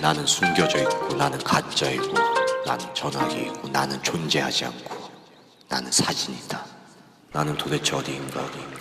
나는 숨겨져 있고 나는 가짜이고 나는 전화기이고 나는 존재하지 않고 나는 사진이다. 나는 도대체 어디인가 어디인가.